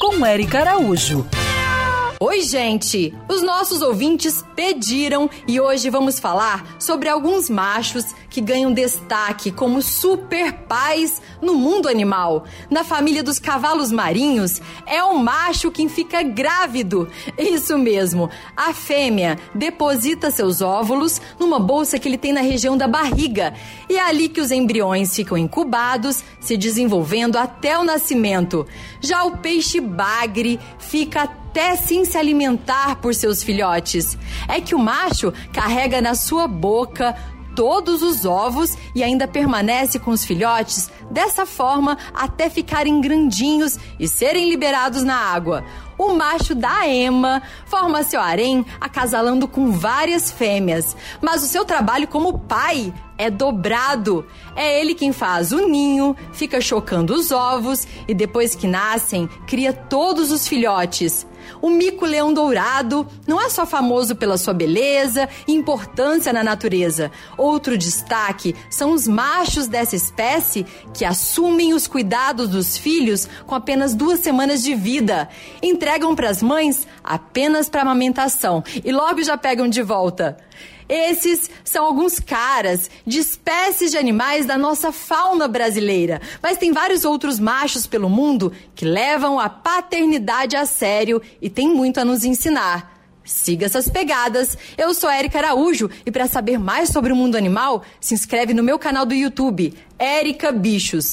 Com Eric Araújo. Oi, gente! Os nossos ouvintes pediram e hoje vamos falar sobre alguns machos que ganham destaque como super pais no mundo animal. Na família dos cavalos marinhos, é o macho quem fica grávido. Isso mesmo, a fêmea deposita seus óvulos numa bolsa que ele tem na região da barriga e é ali que os embriões ficam incubados, se desenvolvendo até o nascimento. Já o peixe bagre fica até sim se alimentar por seus filhotes. É que o macho carrega na sua boca todos os ovos e ainda permanece com os filhotes dessa forma até ficarem grandinhos e serem liberados na água. O macho da ema forma seu harém acasalando com várias fêmeas, mas o seu trabalho como pai é dobrado. É ele quem faz o ninho, fica chocando os ovos e depois que nascem, cria todos os filhotes. O mico-leão dourado não é só famoso pela sua beleza e importância na natureza. Outro destaque são os machos dessa espécie que assumem os cuidados dos filhos com apenas duas semanas de vida. Entregam para as mães apenas para amamentação e logo já pegam de volta. Esses são alguns caras de espécies de animais da nossa fauna brasileira, mas tem vários outros machos pelo mundo que levam a paternidade a sério e tem muito a nos ensinar. Siga essas pegadas. Eu sou Érica Araújo e para saber mais sobre o mundo animal, se inscreve no meu canal do YouTube, Érica Bichos.